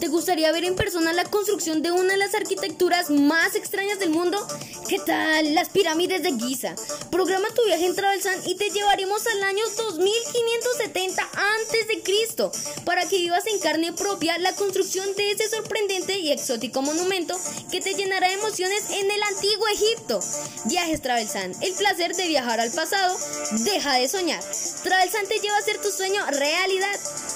¿Te gustaría ver en persona la construcción de una de las arquitecturas más extrañas del mundo? ¿Qué tal las pirámides de Giza? Programa tu viaje en Travelsan y te llevaremos al año 2570 antes de para que vivas en carne propia la construcción de ese sorprendente y exótico monumento que te llenará de emociones en el antiguo Egipto. Viajes Travelsan, el placer de viajar al pasado, deja de soñar. Travelsan te lleva a hacer tu sueño realidad.